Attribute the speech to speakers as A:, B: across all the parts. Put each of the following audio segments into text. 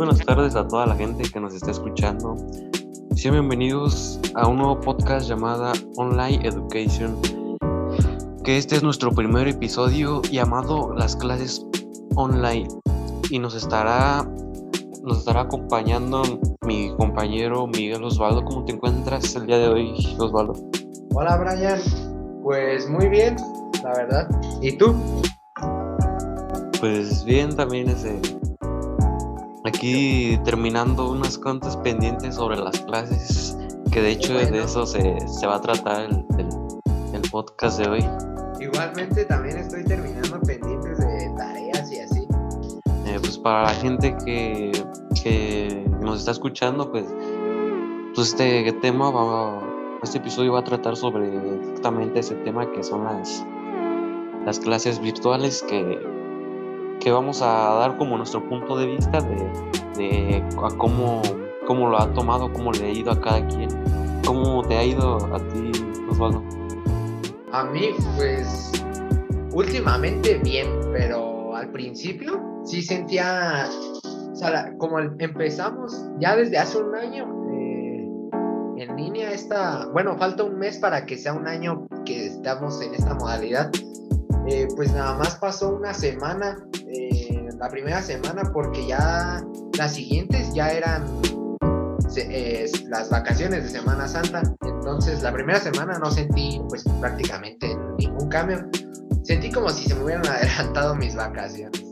A: buenas tardes a toda la gente que nos está escuchando. Sean bienvenidos a un nuevo podcast llamado Online Education. Que este es nuestro primer episodio llamado Las clases online. Y nos estará, nos estará acompañando mi compañero Miguel Osvaldo. ¿Cómo te encuentras el día de hoy, Osvaldo?
B: Hola, Brian. Pues muy bien, la verdad. ¿Y tú?
A: Pues bien, también ese Aquí terminando unas cuantas pendientes sobre las clases, que de hecho de eso se, va a tratar el, el, podcast de hoy.
B: Igualmente también estoy terminando pendientes de tareas y así.
A: Eh, pues para la gente que, que, nos está escuchando, pues, pues este tema va, este episodio va a tratar sobre exactamente ese tema que son las, las clases virtuales que que vamos a dar como nuestro punto de vista de, cómo, cómo, lo ha tomado, cómo le ha ido a cada quien. ¿Cómo te ha ido a ti, Osvaldo?
B: A mí, pues, últimamente bien, pero al principio sí sentía, o sea, como empezamos ya desde hace un año eh, en línea esta, bueno, falta un mes para que sea un año que estamos en esta modalidad. Eh, pues nada más pasó una semana la primera semana porque ya las siguientes ya eran las vacaciones de Semana Santa. Entonces la primera semana no sentí pues prácticamente ningún cambio. Sentí como si se me hubieran adelantado mis vacaciones.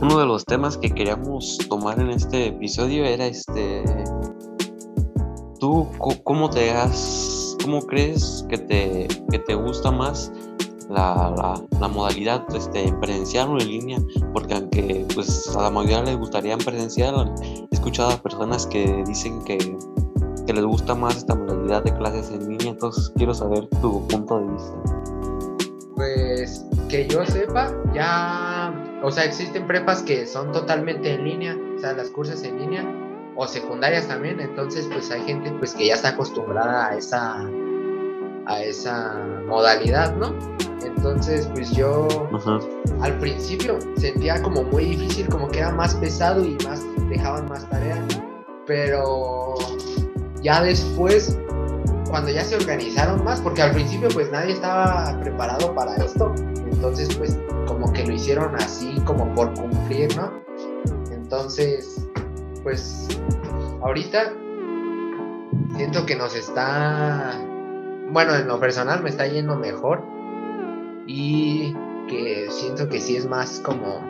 A: Uno de los temas que queríamos tomar en este episodio era este... ¿Tú cómo te has, cómo crees que te, que te gusta más la, la, modalidad este, presencial o en línea, porque aunque pues a la mayoría les gustaría en presencial, he escuchado a personas que dicen que, que les gusta más esta modalidad de clases en línea, entonces quiero saber tu punto de vista.
B: Pues que yo sepa, ya, o sea, existen prepas que son totalmente en línea, o sea, las cursos en línea, o secundarias también, entonces pues hay gente pues que ya está acostumbrada a esa a esa modalidad, ¿no? Entonces, pues yo al principio sentía como muy difícil, como que era más pesado y más dejaban más tareas, pero ya después, cuando ya se organizaron más, porque al principio pues nadie estaba preparado para esto, entonces pues como que lo hicieron así como por cumplir, ¿no? Entonces, pues ahorita siento que nos está bueno, en lo personal me está yendo mejor y que siento que sí es más como,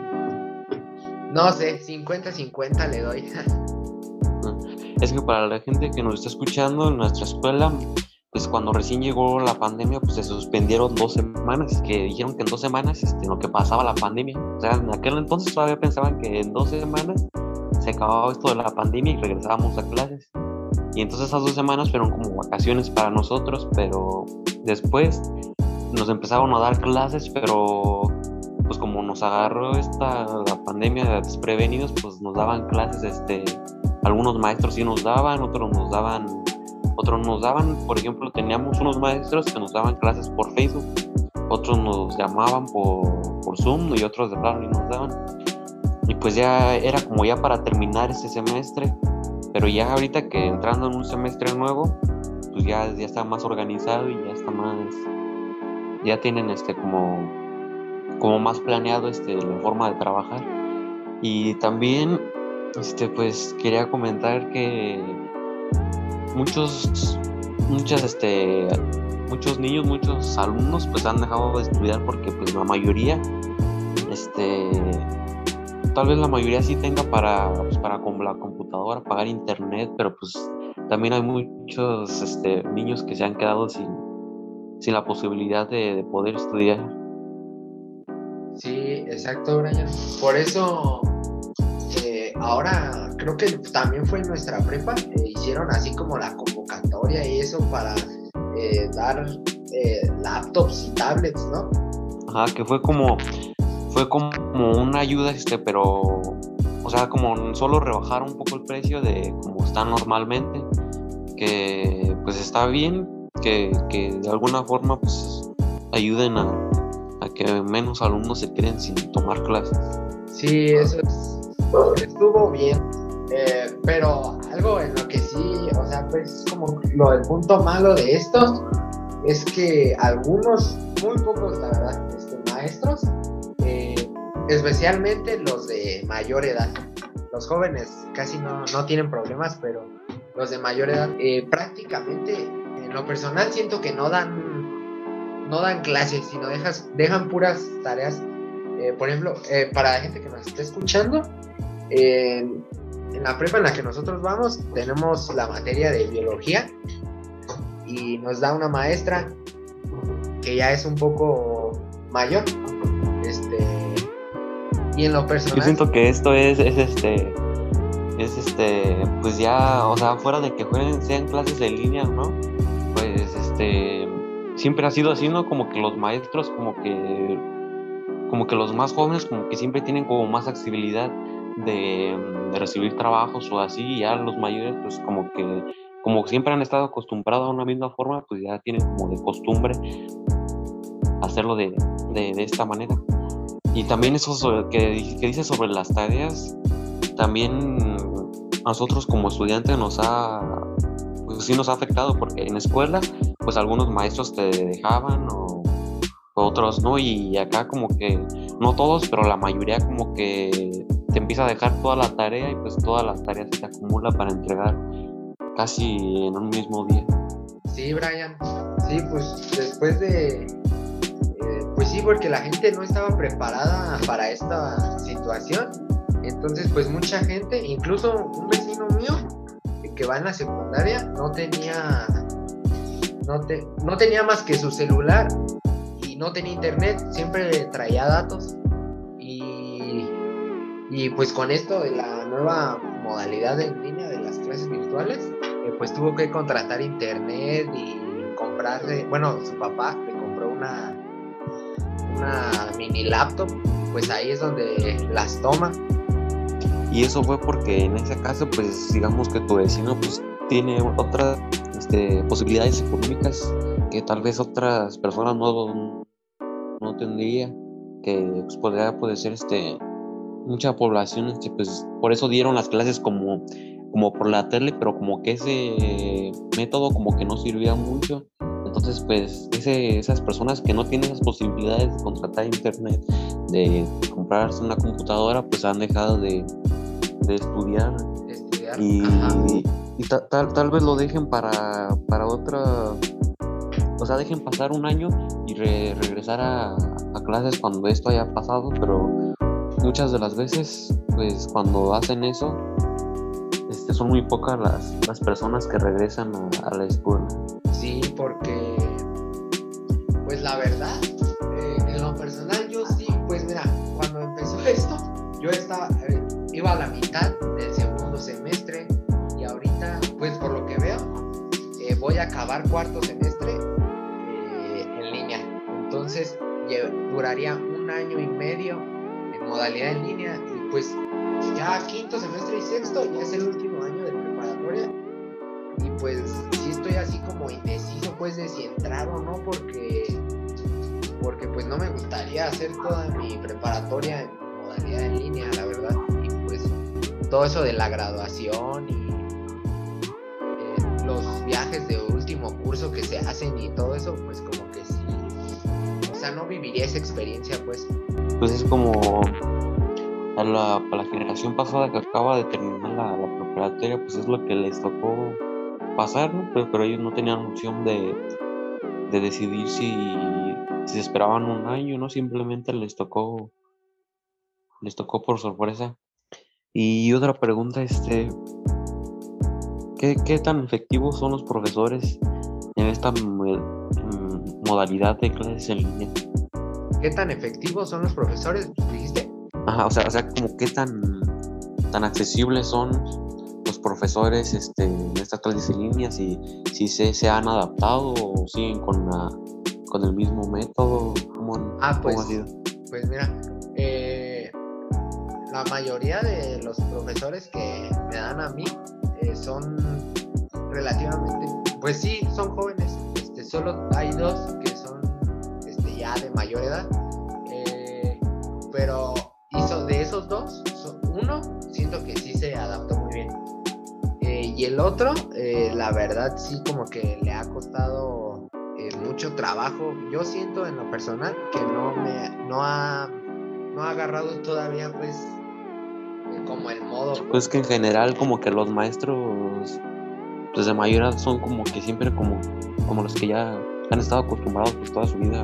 B: no sé, 50-50 le doy.
A: Es que para la gente que nos está escuchando en nuestra escuela, pues cuando recién llegó la pandemia, pues se suspendieron dos semanas, que dijeron que en dos semanas este, lo que pasaba la pandemia. O sea, en aquel entonces todavía pensaban que en dos semanas se acababa esto de la pandemia y regresábamos a clases. Y entonces esas dos semanas fueron como vacaciones para nosotros, pero después nos empezaron a dar clases, pero pues como nos agarró esta la pandemia desprevenidos, pues nos daban clases, este, algunos maestros sí nos daban, otros nos daban, otros nos daban, por ejemplo, teníamos unos maestros que nos daban clases por Facebook, otros nos llamaban por, por Zoom y otros de plano y nos daban. Y pues ya era como ya para terminar este semestre, pero ya ahorita que entrando en un semestre nuevo, pues ya, ya está más organizado y ya está más, ya tienen este como, como más planeado este, la forma de trabajar. Y también, este, pues quería comentar que muchos, muchas, este, muchos niños, muchos alumnos, pues han dejado de estudiar porque, pues, la mayoría, este, tal vez la mayoría sí tenga para, pues, para con la computadora, pagar internet, pero pues también hay muchos este, niños que se han quedado sin, sin la posibilidad de, poder estudiar.
B: Sí, exacto, Brian. Por eso, eh, ahora creo que también fue en nuestra prepa, eh, hicieron así como la convocatoria y eso para eh, dar laptops y tablets, ¿no?
A: Ajá, que fue como fue como una ayuda, este, pero, o sea, como solo rebajar un poco el precio de como está normalmente, que pues está bien, que, de alguna forma pues ayuden a, que menos alumnos se queden sin tomar clases.
B: Sí, eso es, estuvo bien. Eh, pero algo en lo que sí, o sea, pues como lo del punto malo de estos es que algunos, muy pocos, la verdad, este, maestros, especialmente los de mayor edad, los jóvenes casi no, no tienen problemas, pero los de mayor edad, eh, prácticamente en lo personal siento que no dan, no dan clases, sino dejas, dejan puras tareas. Eh, por ejemplo, eh, para la gente que nos está escuchando, en la prepa en la que nosotros vamos tenemos la materia de biología y nos da una maestra que ya es un poco mayor. Y en lo personal.
A: Yo siento que esto es, es este es este, pues ya, o sea, fuera de que jueguen, sean clases en línea, ¿no? Pues este, siempre ha sido así, ¿no? Como que los maestros, como que, como que los más jóvenes, como que siempre tienen como más accesibilidad de, de recibir trabajos o así, y ya los mayores, pues como que, como siempre han estado acostumbrados a una misma forma, pues ya tienen como de costumbre hacerlo de, de, de esta manera. Y también eso que, que dice sobre las tareas, también nosotros como estudiantes nos ha, pues sí nos ha afectado porque en escuela, pues algunos maestros te dejaban o, otros no, y acá como que, no todos, pero la mayoría como que te empieza a dejar toda la tarea y pues toda la tarea se te acumula para entregar casi en un mismo día.
B: Sí, Brian, sí, pues después de, eh, sí, porque la gente no estaba preparada para esta situación entonces, pues mucha gente, incluso un vecino mío que va en la secundaria, no tenía, no, no tenía más que su celular y no tenía internet, siempre traía datos. Y, y pues con esto de la nueva modalidad en línea de las clases virtuales, eh, pues tuvo que contratar internet y comprarle, bueno, su papá le compró una, una mini laptop, pues ahí es donde las toma
A: y eso fue porque en ese caso, pues digamos que tu vecino pues tiene otras este, posibilidades económicas que tal vez otras personas no, no tendría, que pues, podría poder ser este, mucha población, este, pues por eso dieron las clases como, como por la tele, pero como que ese método como que no sirvía mucho. Entonces, pues ese, esas personas que no tienen las posibilidades de contratar internet, de comprarse una computadora, pues han dejado de, de estudiar. Y, tal, tal vez lo dejen para, para otra. O sea, dejen pasar un año y regresar a, a clases cuando esto haya pasado, pero muchas de las veces, pues cuando hacen eso, este, son muy pocas las, las personas que regresan a, la escuela.
B: Porque, pues la verdad, eh, en lo personal yo sí, pues mira, cuando empezó esto, yo estaba, eh, iba a la mitad del segundo semestre y ahorita, pues por lo que veo, eh, voy a acabar cuarto semestre en línea. Entonces duraría un año y medio en modalidad en línea y pues ya quinto semestre y sexto ya es el último año de preparatoria y pues sí estoy así como indeciso pues de si entrar o no porque porque pues no me gustaría hacer toda mi preparatoria en modalidad en línea la verdad todo eso de la graduación y eh, los viajes de último curso que se hacen y todo eso, pues como que sí, o sea, no viviría esa experiencia, pues.
A: Pues es como a la, la generación pasada que acaba de terminar la, preparatoria, pues es lo que les tocó pasar, ¿no? Pero, ellos no tenían opción de, de decidir si, si esperaban un año, ¿no? Simplemente les tocó les tocó por sorpresa. Y otra pregunta, este, ¿qué, tan efectivos son los profesores en esta modalidad de clases en línea?
B: ¿Qué tan efectivos son los profesores? ¿Dijiste?
A: Ajá, o sea, o sea, como qué tan, tan accesibles son profesores este, en estas clases en línea, si, se, se han adaptado o siguen con, la, con el mismo método, ¿cómo,
B: ah, pues, Pues mira, la mayoría de los profesores que me dan a mí eh, son relativamente, pues sí, son jóvenes. Este, solo hay dos que son este, ya de mayor edad. Eh, pero hizo de esos dos, uno el otro, eh, la verdad sí como que le ha costado eh, mucho trabajo. Yo siento en lo personal que no me no ha no ha agarrado todavía pues eh, como el modo.
A: Pues que en general como que los maestros pues de mayoría son como que siempre como como los que ya han estado acostumbrados pues toda su vida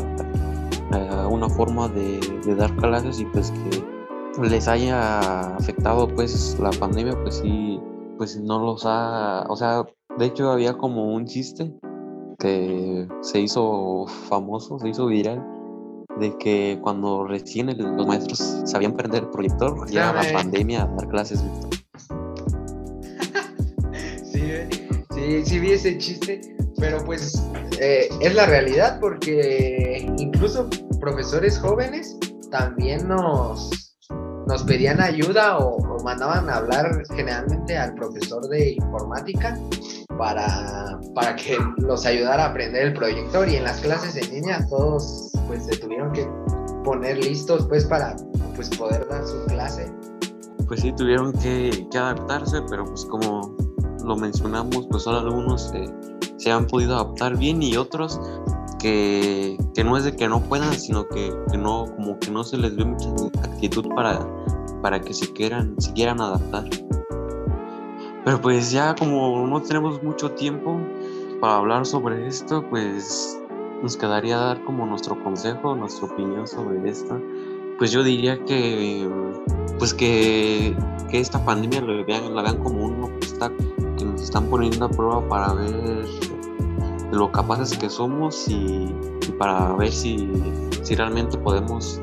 A: a, una forma de, de dar clases y pues que les haya afectado pues la pandemia pues sí pues no los ha, o sea, de hecho había como un chiste que se hizo famoso, se hizo viral, de que cuando recién los maestros sabían prender el proyector, llegaba la pandemia a dar clases.
B: sí, sí, sí vi ese chiste, pero pues eh, es la realidad porque incluso profesores jóvenes también nos nos pedían ayuda o, mandaban a hablar generalmente al profesor de informática para, para que los ayudara a aprender el proyector y en las clases en línea todos pues se tuvieron que poner listos pues para pues poder dar su clase.
A: Pues sí, tuvieron que, adaptarse, pero pues como lo mencionamos, pues solo algunos se han podido adaptar bien y otros que, no es de que no puedan, sino que, no, como que no se les ve mucha actitud para, para que se quieran, se quieran adaptar. Pero pues ya como no tenemos mucho tiempo para hablar sobre esto, pues nos quedaría dar como nuestro consejo, nuestra opinión sobre esto. Pues yo diría que pues que, esta pandemia lo vean, la vean como un obstáculo que nos están poniendo a prueba para ver lo capaces que somos y, para ver si, si realmente podemos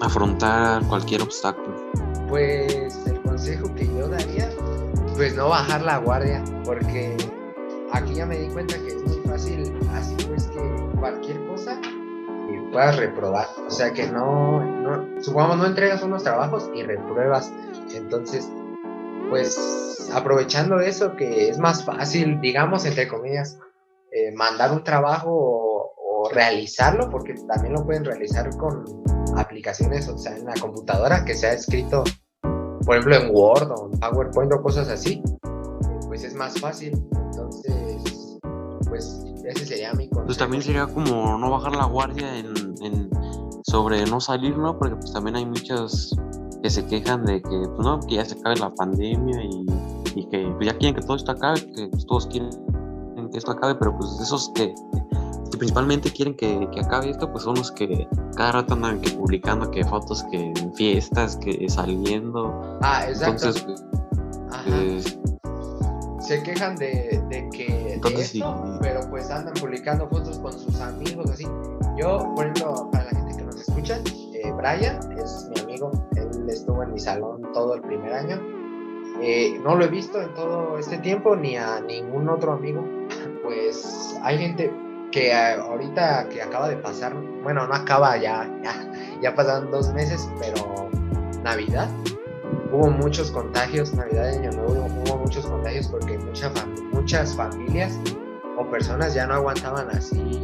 A: afrontar cualquier obstáculo.
B: Pues el consejo que yo daría, pues no bajar la guardia, porque aquí ya me di cuenta que es muy fácil, así pues que cualquier cosa y puedas reprobar. O sea que no, no, supongamos no entregas unos trabajos y repruebas. Entonces, pues aprovechando eso que es más fácil, digamos entre comillas, eh, mandar un trabajo o, realizarlo, porque también lo pueden realizar con aplicaciones, o sea, en la computadora que se ha escrito, por ejemplo, en Word o en PowerPoint o cosas así, pues es más fácil. Entonces, pues ese sería mi consejo.
A: Pues también sería como no bajar la guardia en, sobre no salir, ¿no? Porque pues también hay muchos que se quejan de que, pues, no, que ya se acabe la pandemia y, que pues, ya quieren que todo esto acabe, que pues, todos quieren que esto acabe, pero pues esos que, principalmente quieren que, acabe esto, pues son los que cada rato andan que publicando que fotos que en fiestas, que saliendo.
B: Ah, exacto. Entonces, pues, se quejan de, que esto, pero pues andan publicando fotos con sus amigos, así. Yo, por ejemplo, para la gente que nos escucha, eh, Brian es mi amigo, él estuvo en mi salón todo el primer año. Eh, no lo he visto en todo este tiempo, ni a ningún otro amigo, pues hay gente que ahorita que acaba de pasar, bueno, no acaba ya, ya, ya pasaron dos meses, pero Navidad, hubo muchos contagios, Navidad Año Nuevo, hubo muchos contagios porque mucha muchas familias o personas ya no aguantaban así,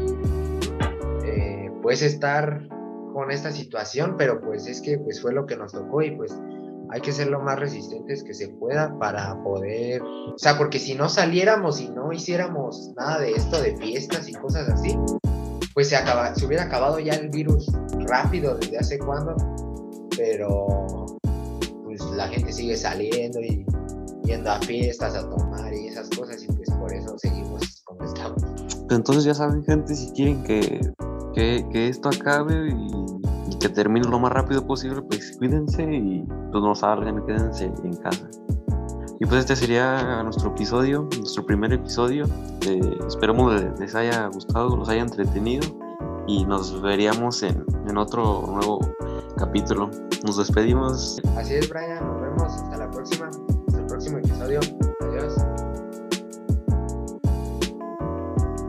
B: eh, pues estar con esta situación, pero pues es que pues fue lo que nos tocó y pues hay que ser lo más resistentes que se pueda para poder, o sea, porque si no saliéramos y no hiciéramos nada de esto de fiestas y cosas así, pues se, acaba, se hubiera acabado ya el virus rápido desde hace cuándo, pero pues la gente sigue saliendo y yendo a fiestas a tomar y esas cosas y pues por eso seguimos como estamos.
A: Entonces ya saben gente, si quieren que, que, que esto acabe y que termine lo más rápido posible, pues cuídense y pues no salgan, quédense en casa. Y pues este sería nuestro episodio, nuestro primer episodio. Eh, esperemos les haya gustado, los haya entretenido y nos veríamos en, en otro nuevo capítulo. Nos despedimos.
B: Así es, Brian. Nos vemos hasta la próxima. Hasta el próximo episodio.